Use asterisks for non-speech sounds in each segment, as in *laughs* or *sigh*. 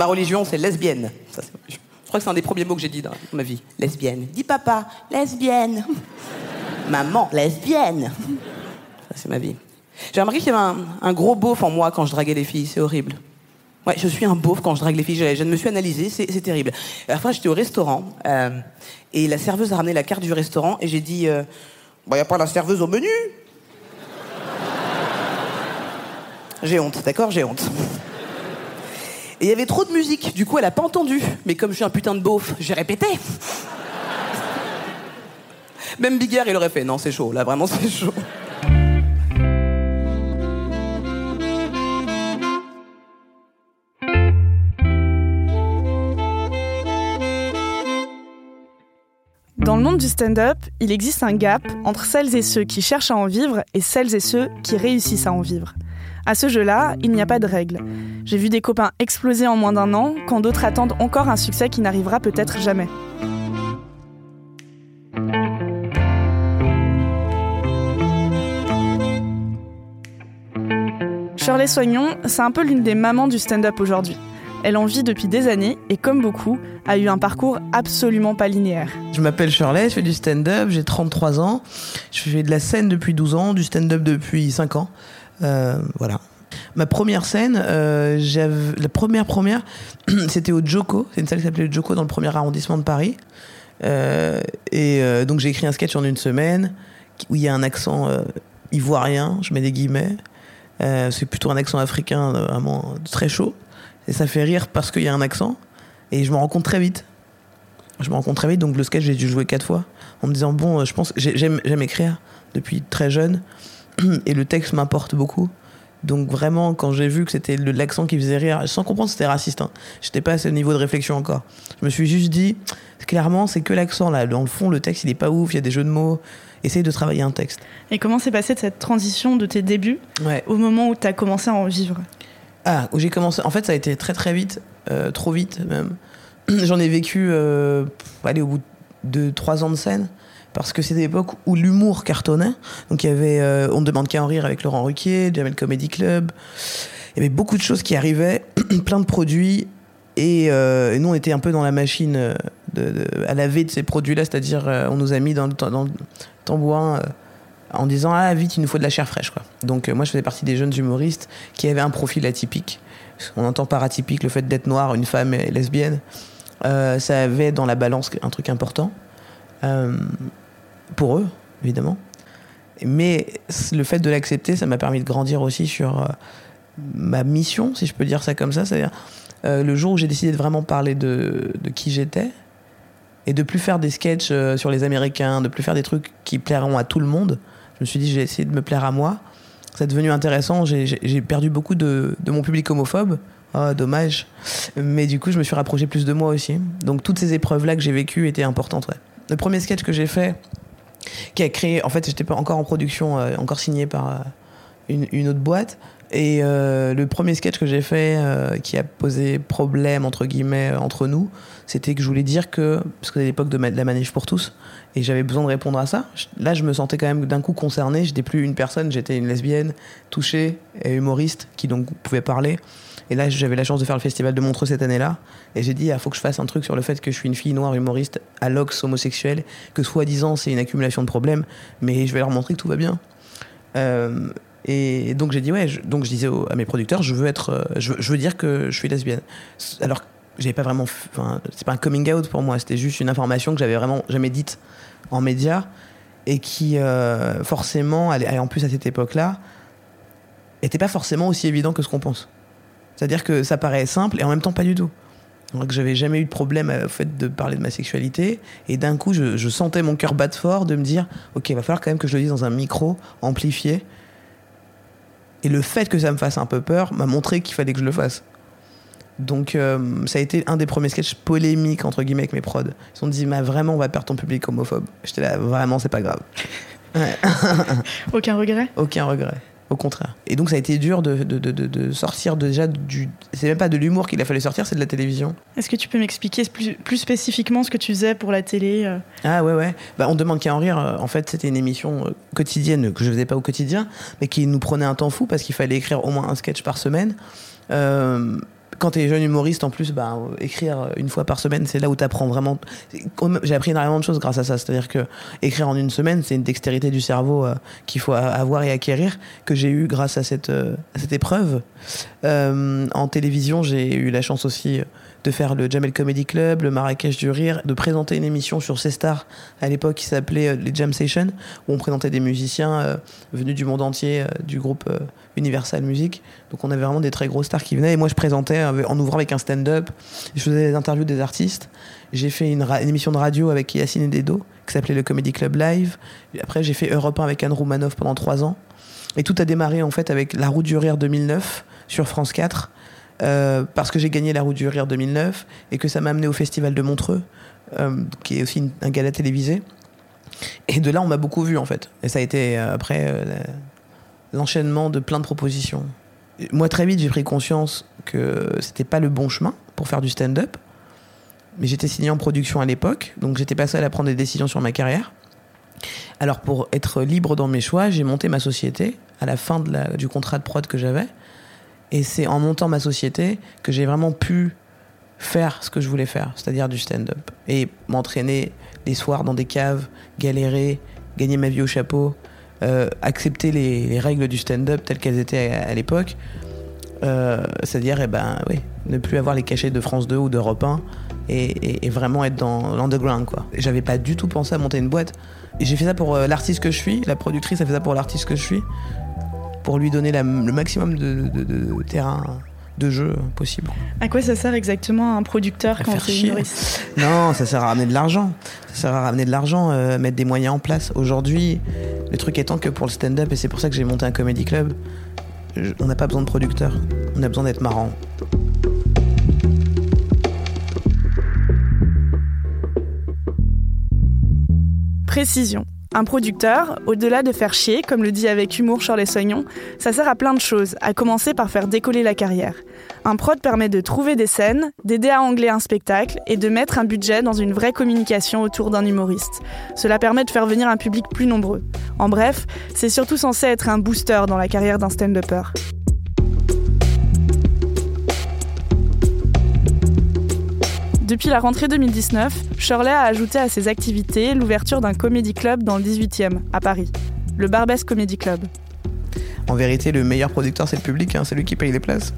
Ma religion, c'est lesbienne. Je crois que c'est un des premiers mots que j'ai dit dans ma vie. Lesbienne. Dis papa, lesbienne. Maman, lesbienne. Ça, c'est ma vie. J'ai remarqué qu'il y avait un, gros beauf en moi quand je draguais les filles. C'est horrible. Ouais, je suis un beauf quand je drague les filles. Je, je me suis analysé, c'est terrible. La fin, j'étais au restaurant euh, et la serveuse a ramené la carte du restaurant et j'ai dit euh, Bah, y a pas la serveuse au menu J'ai honte, d'accord? J'ai honte. Et il y avait trop de musique, du coup elle a pas entendu. Mais comme je suis un putain de beauf, j'ai répété. Même Bigard, il aurait fait. Non, c'est chaud, là vraiment c'est chaud. Dans le monde du stand-up, il existe un gap entre celles et ceux qui cherchent à en vivre et celles et ceux qui réussissent à en vivre. À ce jeu-là, il n'y a pas de règles. J'ai vu des copains exploser en moins d'un an, quand d'autres attendent encore un succès qui n'arrivera peut-être jamais. Shirley Soignon, c'est un peu l'une des mamans du stand-up aujourd'hui. Elle en vit depuis des années et, comme beaucoup, a eu un parcours absolument pas linéaire. Je m'appelle Shirley, je fais du stand-up, j'ai 33 ans. Je fais de la scène depuis 12 ans, du stand-up depuis 5 ans. Euh, voilà. Ma première scène, euh, la première première, *clears throat* c'était au Joko. C'est une salle qui s'appelait le Joko dans le premier arrondissement de Paris. Euh, et donc j'ai écrit un sketch en une semaine où il y a un accent ivoirien, je mets des guillemets. C'est plutôt un accent africain vraiment très chaud. Et ça fait rire parce qu'il y a un accent. Et je me rends compte très vite. Je me rends compte très vite, donc le sketch, j'ai dû jouer quatre fois en me disant, bon, je pense j'aime écrire depuis très jeune *clears throat* et le texte m'importe beaucoup. Donc vraiment, quand j'ai vu que c'était l'accent qui faisait rire, sans comprendre que c'était raciste, hein, j'étais pas à ce niveau de réflexion encore. Je me suis juste dit, clairement, c'est que l'accent là. Dans le fond, le texte, il est pas ouf, il y a des jeux de mots. Essaye de travailler un texte. Et comment s'est passée cette transition de tes débuts Ouais. au moment où tu as commencé à en vivre? Ah, où j'ai commencé. En fait, ça a été très très vite, euh, trop vite même. *clears throat* J'en ai vécu, euh, allez, au bout de trois ans de scène, parce que c'était l'époque où l'humour cartonnait. Donc il y avait euh, On ne demande qu'à en rire avec Laurent Ruquier, Jamel Comedy Club. Il y avait beaucoup de choses qui arrivaient, *clears throat* plein de produits. Et, euh, et nous, on était un peu dans la machine euh, à laver de ces produits-là, c'est-à-dire on nous a mis dans le, dans tambourin en disant ah vite il nous faut de la chair fraîche quoi. Donc moi je faisais partie des jeunes humoristes qui avaient un profil atypique. On entend par atypique le fait d'être noir, une femme et lesbienne. Ça avait dans la balance un truc important euh, pour eux évidemment. Mais le fait de l'accepter, ça m'a permis de grandir aussi sur euh, ma mission, si je peux dire ça comme ça. C'est-à-dire euh, le jour où j'ai décidé de vraiment parler de, qui j'étais et de plus faire des sketchs sur les Américains, de plus faire des trucs qui plairont à tout le monde. Je me suis dit, j'ai essayé de me plaire à moi. C'est devenu intéressant. J'ai- perdu beaucoup de, de mon public homophobe. Ah, dommage. Mais du coup, je me suis rapproché plus de moi aussi. Donc, toutes ces épreuves-là que j'ai vécues étaient importantes. ouais. Le premier sketch que j'ai fait, qui a créé. En fait, j'étais pas encore en production, euh, encore signé par euh, une, autre boîte. Et euh, le premier sketch que j'ai fait, euh, qui a posé problème entre guillemets entre nous, c'était que je voulais dire que parce que c'était l'époque de, ma- de la manif pour tous, et j'avais besoin de répondre à ça. Là, je me sentais quand même d'un coup concerné. J'étais plus une personne, j'étais une lesbienne touchée et humoriste qui donc pouvait parler. Et là, j'avais la chance de faire le festival de Montreux cette année-là. Et j'ai dit, il faut que je fasse un truc sur le fait que je suis une fille noire humoriste à l'ox homosexuel, que soi-disant c'est une accumulation de problèmes, mais je vais leur montrer que tout va bien. Euh, et donc j'ai dit, ouais, donc je disais à mes producteurs, je veux être, euh, je, veux- dire que je suis lesbienne. Alors j'avais pas vraiment, enfin, c'est pas un coming out pour moi, c'était juste une information que j'avais vraiment jamais dite en médias et qui euh, forcément, allait- en plus à cette époque-là, était pas forcément aussi évident que ce qu'on pense. C'est-à-dire que ça paraît simple et en même temps pas du tout. Donc, j'avais jamais eu de problème au fait de parler de ma sexualité. Et d'un coup, je, je sentais mon cœur battre fort de me dire Ok, il va falloir quand même que je le dise dans un micro amplifié. Et le fait que ça me fasse un peu peur m'a montré qu'il fallait que je le fasse. Donc euh, ça a été un des premiers sketchs polémiques entre guillemets avec mes prods. Ils se sont dit mais vraiment on va perdre ton public homophobe. J'étais là vraiment c'est pas grave. *laughs* Ouais. *laughs* Aucun regret? Aucun regret. Au contraire. Et donc ça a été dur de, de, de, de sortir déjà du... C'est même pas de l'humour qu'il a fallu sortir, c'est de la télévision. Est-ce que tu peux m'expliquer plus, plus, spécifiquement ce que tu faisais pour la télé euh? Ah ouais, ouais. Bah, on demande qu'à en rire. En fait, c'était une émission euh, quotidienne que je faisais pas au quotidien, mais qui nous prenait un temps fou parce qu'il fallait écrire au moins un sketch par semaine. Euh, quand tu es jeune humoriste, en plus, bah, écrire une fois par semaine, c'est là où tu apprends vraiment. J'ai appris énormément de choses grâce à ça. C'est-à-dire que écrire en une semaine, c'est une dextérité du cerveau euh, qu'il faut avoir et acquérir, que j'ai eu grâce à cette, euh, à cette épreuve. Euh, en télévision, j'ai eu la chance aussi de faire le Jamel Comedy Club, le Marrakech du Rire, de présenter une émission sur C-Star à l'époque qui s'appelait les Jam Sessions, où on présentait des musiciens venus du monde entier, du groupe Universal Music. Donc on avait vraiment des très gros stars qui venaient et moi je présentais euh, en ouvrant avec un stand-up, je faisais des interviews des artistes. J'ai fait une, émission de radio avec Yacine Dedo qui s'appelait le Comedy Club Live. Après j'ai fait Europe 1 avec Anne Roumanoff pendant trois ans. Et tout a démarré en fait avec La Route du Rire 2009 sur France 4 euh, parce que j'ai gagné la roue du rire 2009 et que ça m'a amené au festival de Montreux, euh, qui est aussi un gala télévisé. Et de là, on m'a beaucoup vu en fait. Et ça a été après l'enchaînement de plein de propositions. Moi, très vite, j'ai pris conscience que c'était pas le bon chemin pour faire du stand-up. Mais j'étais signé en production à l'époque, donc j'étais pas seul à prendre des décisions sur ma carrière. Alors, pour être libre dans mes choix, j'ai monté ma société à la fin du contrat de prod que j'avais. Et c'est en montant ma société que j'ai vraiment pu faire ce que je voulais faire, c'est-à-dire du stand-up. Et m'entraîner les soirs dans des caves, galérer, gagner ma vie au chapeau, accepter les, les, règles du stand-up telles qu'elles étaient à, à l'époque. Euh, c'est-à-dire, eh ben, oui, ne plus avoir les cachets de France 2 ou d'Europe 1 et, et, vraiment être dans l'underground. J'avais pas du tout pensé à monter une boîte. J'ai fait ça pour euh, l'artiste que je suis, la productrice a fait ça pour l'artiste que je suis pour lui donner le maximum de, terrain de jeu possible. À quoi ça sert exactement un producteur à quand es humoriste? Non, ça sert à ramener de l'argent. Ça sert à ramener de l'argent, euh, mettre des moyens en place. Aujourd'hui, le truc étant que pour le stand-up, et c'est pour ça que j'ai monté un comedy club, je, on n'a pas besoin de producteur. On a besoin d'être marrant. Précision. Un producteur, au-delà de faire chier, comme le dit avec humour Charles Soignon, ça sert à plein de choses, à commencer par faire décoller la carrière. Un prod permet de trouver des scènes, d'aider à angler un spectacle et de mettre un budget dans une vraie communication autour d'un humoriste. Cela permet de faire venir un public plus nombreux. En bref, c'est surtout censé être un booster dans la carrière d'un stand-upper. Depuis la rentrée 2019, Shirley a ajouté à ses activités l'ouverture d'un comédie club dans le 18e, à Paris, le Barbès Comedy Club. En vérité, le meilleur producteur, c'est le public, hein, c'est lui qui paye les places.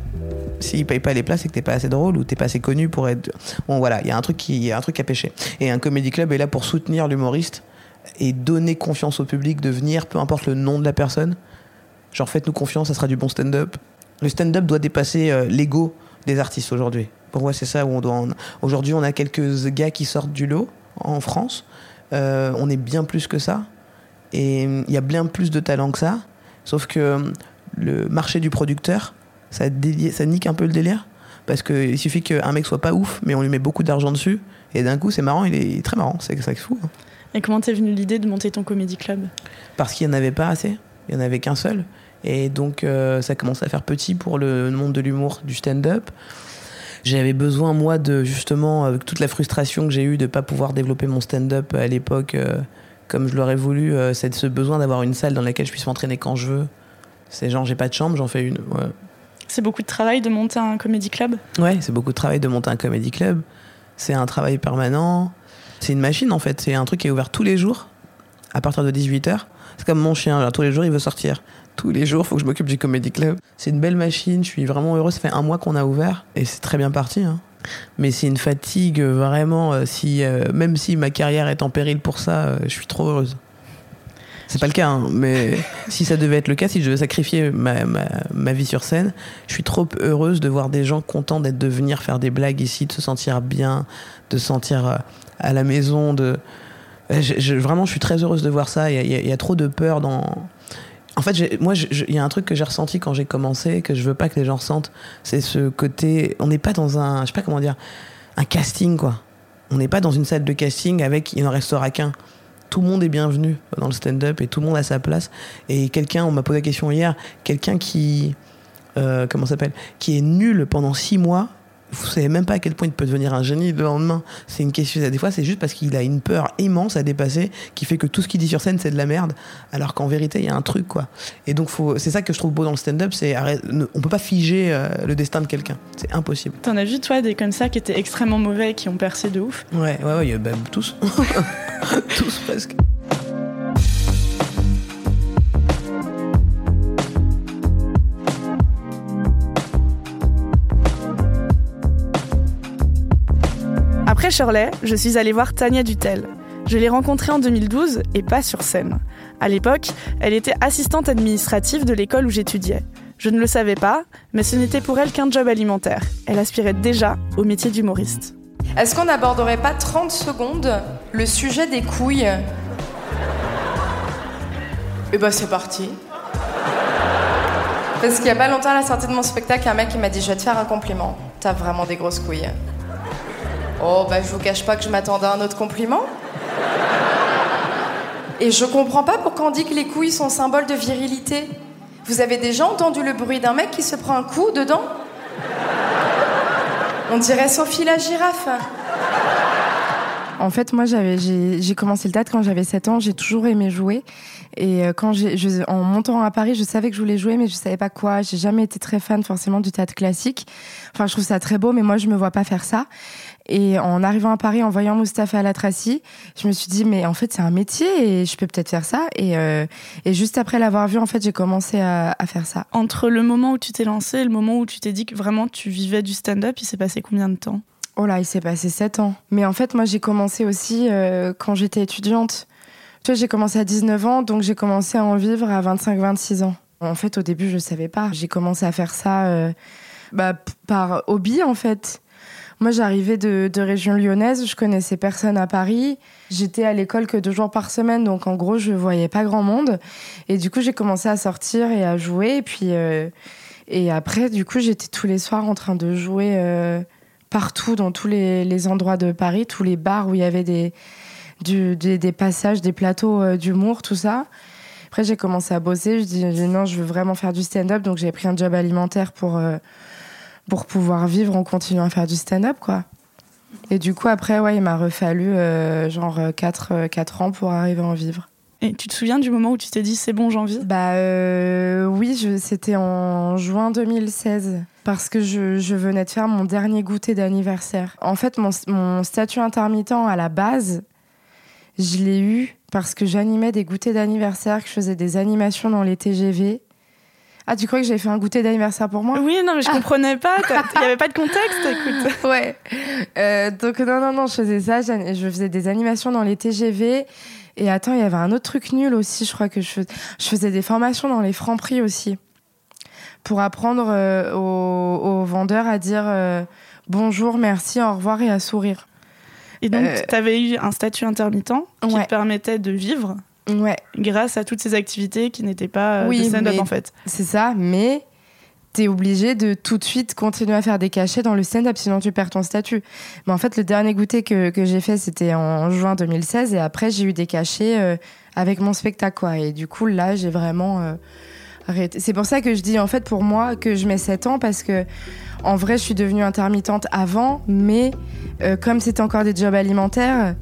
S'il paye pas les places, c'est que t'es pas assez drôle ou t'es pas assez connu pour être. Bon, voilà, il y a un truc qui, y a un truc à pêcher. Et un comédie club est là pour soutenir l'humoriste et donner confiance au public de venir, peu importe le nom de la personne. Genre, faites-nous confiance, ça sera du bon stand-up. Le stand-up doit dépasser euh, l'ego des artistes aujourd'hui. Pour moi, c'est ça où on doit. En... Aujourd'hui, on a quelques gars qui sortent du lot en France. Euh, on est bien plus que ça. Et il y a bien plus de talent que ça. Sauf que le marché du producteur, ça, délie... ça nique un peu le délire. Parce qu'il suffit qu'un mec soit pas ouf, mais on lui met beaucoup d'argent dessus. Et d'un coup, c'est marrant, il est très marrant. C'est ça fou. Hein. Et comment t'es venu l'idée de monter ton comédie club? Parce qu'il n'y en avait pas assez. Il n'y en avait qu'un seul. Et donc, euh, ça commençait à faire petit pour le monde de l'humour, du stand-up. J'avais besoin, moi, de justement, avec toute la frustration que j'ai eue de ne pas pouvoir développer mon stand-up à l'époque euh, comme je l'aurais voulu, euh, c'est ce besoin d'avoir une salle dans laquelle je puisse m'entraîner quand je veux. C'est genre, j'ai pas de chambre, j'en fais une. Ouais. C'est beaucoup de travail de monter un comédie club? Ouais, c'est beaucoup de travail de monter un comédie club. C'est un travail permanent. C'est une machine, en fait. C'est un truc qui est ouvert tous les jours, à partir de 18h. C'est comme mon chien, genre, tous les jours, il veut sortir tous les jours, il faut que je m'occupe du Comedy Club. C'est une belle machine, je suis vraiment heureux. Ça fait un mois qu'on a ouvert et c'est très bien parti. Hein. Mais c'est une fatigue vraiment. Euh, si, euh, même si ma carrière est en péril pour ça, euh, je suis trop heureuse. C'est pas le cas, hein, mais *laughs* si ça devait être le cas, si je devais sacrifier ma, ma, ma, vie sur scène, je suis trop heureuse de voir des gens contents d'être de venir faire des blagues ici, de se sentir bien, de se sentir euh, à la maison. De... Je, je, vraiment, je suis très heureuse de voir ça. Il y a, il y a trop de peur dans. En fait, moi, il y a un truc que j'ai ressenti quand j'ai commencé, que je veux pas que les gens ressentent, c'est ce côté. On n'est pas dans un. Je sais pas comment dire. Un casting, quoi. On n'est pas dans une salle de casting avec. Il n'en restera qu'un tout le monde est bienvenu dans le stand-up et tout le monde a sa place. Et quelqu'un, on m'a posé la question hier, quelqu'un qui, euh, comment s'appelle, qui est nul pendant six mois, vous savez même pas à quel point il peut devenir un génie le lendemain. C'est une question. Des fois, c'est juste parce qu'il a une peur immense à dépasser qui fait que tout ce qu'il dit sur scène, c'est de la merde. Alors qu'en vérité, il y a un truc, quoi. Et donc, c'est ça que je trouve beau dans le stand-up. C'est on peut pas figer euh, le destin de quelqu'un. C'est impossible. T'en as vu, toi, des comme ça qui étaient extrêmement mauvais et qui ont percé de ouf? Ouais, ouais, ouais, bah, tous. *laughs* tous presque. Après Shirley, je suis allée voir Tania Dutel. Je l'ai rencontrée en 2012 et pas sur scène. À l'époque, elle était assistante administrative de l'école où j'étudiais. Je ne le savais pas, mais ce n'était pour elle qu'un job alimentaire. Elle aspirait déjà au métier d'humoriste. Est-ce qu'on n'aborderait pas 30 secondes le sujet des couilles? Eh ben c'est parti. Parce qu'il y a pas longtemps à la sortie de mon spectacle, un mec m'a dit Je vais te faire un compliment. T'as vraiment des grosses couilles. Oh, bah je vous cache pas que je m'attendais à un autre compliment. Et je comprends pas pourquoi on dit que les couilles sont symbole de virilité. Vous avez déjà entendu le bruit d'un mec qui se prend un coup dedans? On dirait Sophie la girafe. En fait, moi, j'avais, j'ai, commencé le théâtre quand j'avais 7 ans. J'ai toujours aimé jouer. Et euh, quand j'ai, en montant à Paris, je savais que je voulais jouer, mais je savais pas quoi. J'ai jamais été très fan forcément du théâtre classique. Enfin, je trouve ça très beau, mais moi, je me vois pas faire ça. Et en arrivant à Paris, en voyant Mustapha à la Tracy, je me suis dit, mais en fait, c'est un métier et je peux peut-être faire ça. Et, euh, et juste après l'avoir vu, en fait, j'ai commencé à, à, faire ça. Entre le moment où tu t'es lancé et le moment où tu t'es dit que vraiment tu vivais du stand-up, il s'est passé combien de temps? Oh là, il s'est passé sept ans. Mais en fait, moi, j'ai commencé aussi euh, quand j'étais étudiante. Tu vois, j'ai commencé à 19 ans, donc j'ai commencé à en vivre à 25-26 ans. En fait, au début, je savais pas. J'ai commencé à faire ça euh, bah, par hobby, en fait. Moi, j'arrivais de, région lyonnaise, je connaissais personne à Paris. J'étais à l'école que deux jours par semaine, donc en gros, je voyais pas grand monde. Et du coup, j'ai commencé à sortir et à jouer. Et puis, euh, et après, du coup, j'étais tous les soirs en train de jouer partout, dans tous les, les, endroits de Paris, tous les bars où il y avait des, du, des, des, passages, des plateaux euh, d'humour, tout ça. Après, j'ai commencé à bosser. Je dis non, je veux vraiment faire du stand-up, donc j'ai pris un job alimentaire pour pour pouvoir vivre en continuant à faire du stand-up, quoi. Et du coup, après, ouais, il m'a refallu euh, genre 4, euh, 4 euh, ans pour arriver à en vivre. Et tu te souviens du moment où tu t'es dit c'est bon, j'en vis? Bah euh, oui, c'était en juin 2016 parce que je, je, venais de faire mon dernier goûter d'anniversaire. En fait, mon, mon, statut intermittent à la base, je l'ai eu parce que j'animais des goûters d'anniversaire, que je faisais des animations dans les TGV ah, tu crois que j'avais fait un goûter d'anniversaire pour moi? Oui, non, mais je ah. comprenais pas. Il *laughs* n'y avait pas de contexte, écoute. Ouais. Euh, donc, non, non, non, je faisais ça. Je faisais des animations dans les TGV. Et attends, il y avait un autre truc nul aussi, je crois que je faisais, je faisais des formations dans les francs prix aussi. Pour apprendre euh, aux, aux, vendeurs à dire euh, bonjour, merci, au revoir et à sourire. Et donc, tu avais eu un statut intermittent qui te permettait de vivre Ouais. Grâce à toutes ces activités qui n'étaient pas euh, oui, stand-up en fait. C'est ça, mais t'es obligé de tout de suite continuer à faire des cachets dans le stand-up, sinon tu perds ton statut. Mais en fait, le dernier goûter que, que j'ai fait, c'était en juin 2016, et après, j'ai eu des cachets euh, avec mon spectacle, quoi. Et du coup, là, j'ai vraiment euh, C'est pour ça que je dis, en fait, pour moi, que je mets 7 ans, parce que en vrai, je suis devenue intermittente avant, mais euh, comme c'était encore des jobs alimentaires,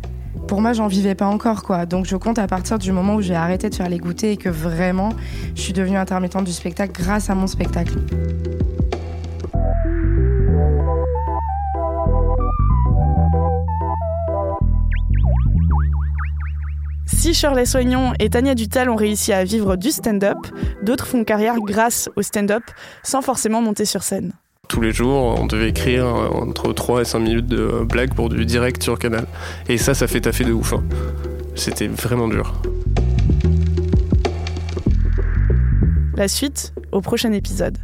pour moi, j'en vivais pas encore, quoi. Donc, je compte à partir du moment où j'ai arrêté de faire les goûters et que vraiment, je suis devenue intermittente du spectacle grâce à mon spectacle. Si Shirley Soignon et Tania Dutal ont réussi à vivre du stand-up, d'autres font carrière grâce au stand-up, sans forcément monter sur scène. Tous les jours, on devait écrire euh, entre 3 et 5 minutes de blagues pour du direct sur Canal. Et ça, ça fait taffer de ouf. Hein. C'était vraiment dur. La suite au prochain épisode.